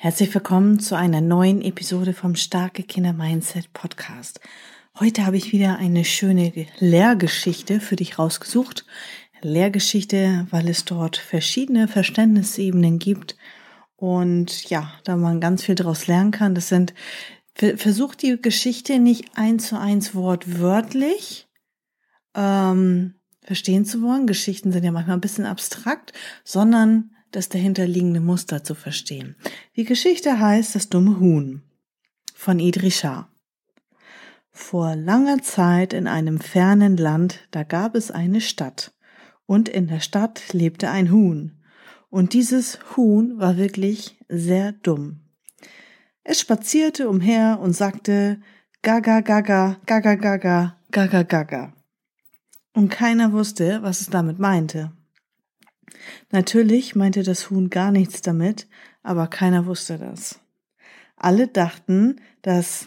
Herzlich willkommen zu einer neuen Episode vom Starke Kinder Mindset Podcast. Heute habe ich wieder eine schöne Lehrgeschichte für dich rausgesucht. Lehrgeschichte, weil es dort verschiedene Verständnisebenen gibt und ja, da man ganz viel daraus lernen kann. Das sind, versucht die Geschichte nicht eins zu eins wortwörtlich ähm, verstehen zu wollen. Geschichten sind ja manchmal ein bisschen abstrakt, sondern das dahinterliegende Muster zu verstehen. Die Geschichte heißt Das dumme Huhn von Idrisha. Vor langer Zeit in einem fernen Land, da gab es eine Stadt, und in der Stadt lebte ein Huhn, und dieses Huhn war wirklich sehr dumm. Es spazierte umher und sagte Gaga Gaga Gaga Gaga Gaga Gaga. Und keiner wusste, was es damit meinte. Natürlich meinte das Huhn gar nichts damit, aber keiner wusste das. Alle dachten, dass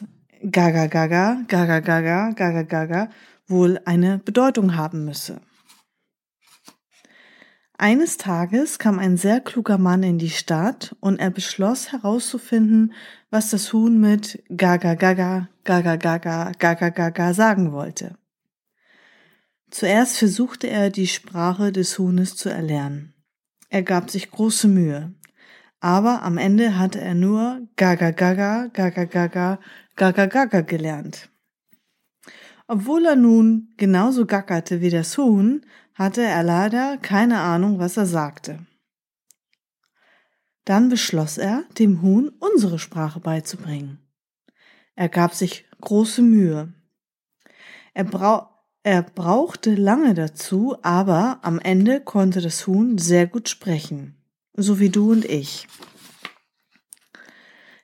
Gaga Gaga, Gaga Gaga, Gaga Gaga wohl eine Bedeutung haben müsse. Eines Tages kam ein sehr kluger Mann in die Stadt und er beschloss herauszufinden, was das Huhn mit Gaga Gaga, Gaga Gaga, Gaga Gaga sagen wollte. Zuerst versuchte er, die Sprache des Huhnes zu erlernen. Er gab sich große Mühe. Aber am Ende hatte er nur Gaga Gaga, Gaga Gaga, Gaga Gaga gelernt. Obwohl er nun genauso gackerte wie das Huhn, hatte er leider keine Ahnung, was er sagte. Dann beschloss er, dem Huhn unsere Sprache beizubringen. Er gab sich große Mühe. Er, er brauchte lange dazu, aber am Ende konnte das Huhn sehr gut sprechen, so wie du und ich.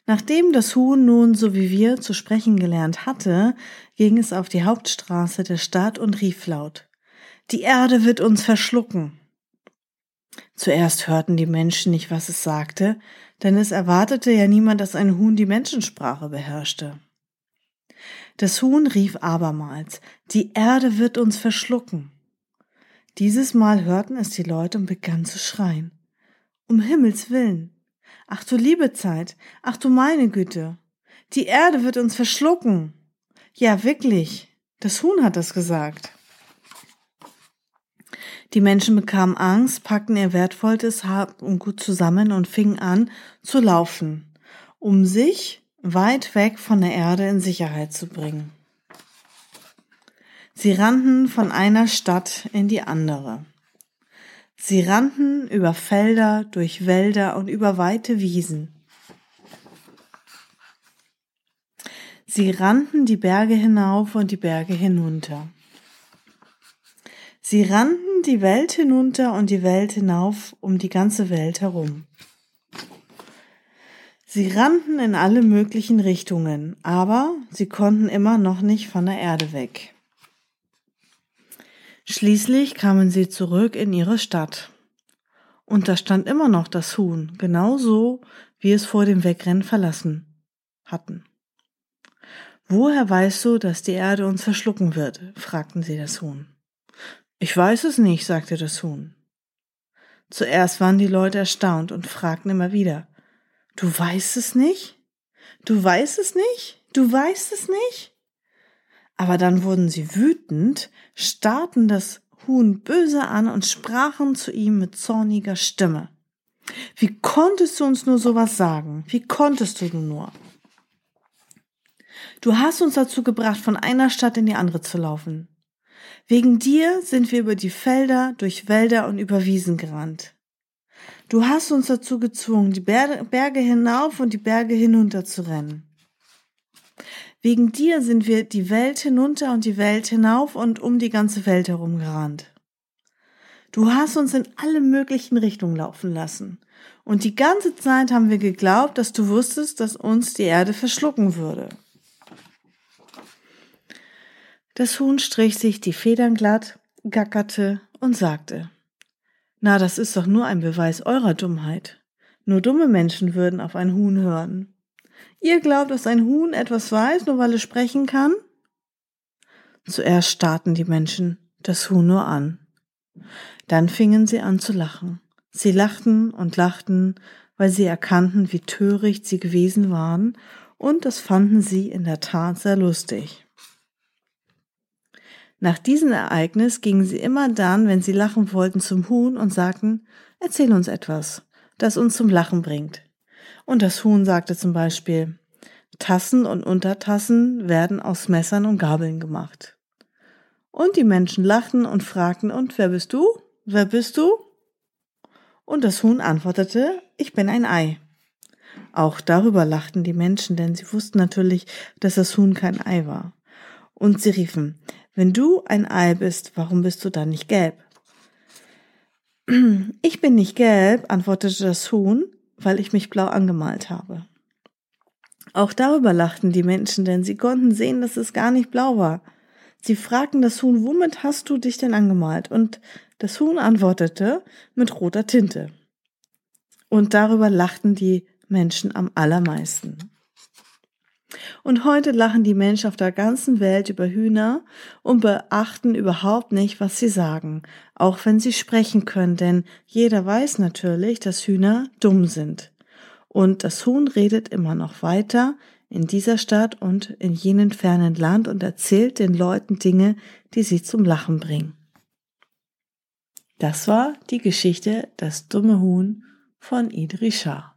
Nachdem das Huhn nun so wie wir zu sprechen gelernt hatte, ging es auf die Hauptstraße der Stadt und rief laut Die Erde wird uns verschlucken. Zuerst hörten die Menschen nicht, was es sagte, denn es erwartete ja niemand, dass ein Huhn die Menschensprache beherrschte. Das Huhn rief abermals, die Erde wird uns verschlucken. Dieses Mal hörten es die Leute und begannen zu schreien. Um Himmels willen. Ach du liebe Zeit, ach du meine Güte. Die Erde wird uns verschlucken. Ja, wirklich. Das Huhn hat das gesagt. Die Menschen bekamen Angst, packten ihr wertvolles Hab und Gut zusammen und fingen an zu laufen, um sich weit weg von der Erde in Sicherheit zu bringen. Sie rannten von einer Stadt in die andere. Sie rannten über Felder, durch Wälder und über weite Wiesen. Sie rannten die Berge hinauf und die Berge hinunter. Sie rannten die Welt hinunter und die Welt hinauf um die ganze Welt herum. Sie rannten in alle möglichen Richtungen, aber sie konnten immer noch nicht von der Erde weg. Schließlich kamen sie zurück in ihre Stadt. Und da stand immer noch das Huhn, genauso wie es vor dem Wegrennen verlassen hatten. Woher weißt du, dass die Erde uns verschlucken wird? fragten sie das Huhn. Ich weiß es nicht, sagte das Huhn. Zuerst waren die Leute erstaunt und fragten immer wieder, Du weißt es nicht? Du weißt es nicht? Du weißt es nicht? Aber dann wurden sie wütend, starrten das Huhn böse an und sprachen zu ihm mit zorniger Stimme. Wie konntest du uns nur sowas sagen? Wie konntest du nur? Du hast uns dazu gebracht, von einer Stadt in die andere zu laufen. Wegen dir sind wir über die Felder, durch Wälder und über Wiesen gerannt. Du hast uns dazu gezwungen, die Berge hinauf und die Berge hinunter zu rennen. Wegen dir sind wir die Welt hinunter und die Welt hinauf und um die ganze Welt herum gerannt. Du hast uns in alle möglichen Richtungen laufen lassen, Und die ganze Zeit haben wir geglaubt, dass du wusstest, dass uns die Erde verschlucken würde. Das Huhn strich sich die Federn glatt, gackerte und sagte, na, das ist doch nur ein Beweis eurer Dummheit. Nur dumme Menschen würden auf ein Huhn hören. Ihr glaubt, dass ein Huhn etwas weiß, nur weil es sprechen kann? Zuerst starrten die Menschen das Huhn nur an. Dann fingen sie an zu lachen. Sie lachten und lachten, weil sie erkannten, wie töricht sie gewesen waren, und das fanden sie in der Tat sehr lustig. Nach diesem Ereignis gingen sie immer dann, wenn sie lachen wollten, zum Huhn und sagten, erzähl uns etwas, das uns zum Lachen bringt. Und das Huhn sagte zum Beispiel, Tassen und Untertassen werden aus Messern und Gabeln gemacht. Und die Menschen lachten und fragten, und wer bist du? Wer bist du? Und das Huhn antwortete, ich bin ein Ei. Auch darüber lachten die Menschen, denn sie wussten natürlich, dass das Huhn kein Ei war. Und sie riefen, wenn du ein Ei bist, warum bist du dann nicht gelb? Ich bin nicht gelb, antwortete das Huhn, weil ich mich blau angemalt habe. Auch darüber lachten die Menschen, denn sie konnten sehen, dass es gar nicht blau war. Sie fragten das Huhn, womit hast du dich denn angemalt? Und das Huhn antwortete, mit roter Tinte. Und darüber lachten die Menschen am allermeisten. Und heute lachen die Menschen auf der ganzen Welt über Hühner und beachten überhaupt nicht, was sie sagen, auch wenn sie sprechen können, denn jeder weiß natürlich, dass Hühner dumm sind. Und das Huhn redet immer noch weiter in dieser Stadt und in jenen fernen Land und erzählt den Leuten Dinge, die sie zum Lachen bringen. Das war die Geschichte Das dumme Huhn von Idrisha.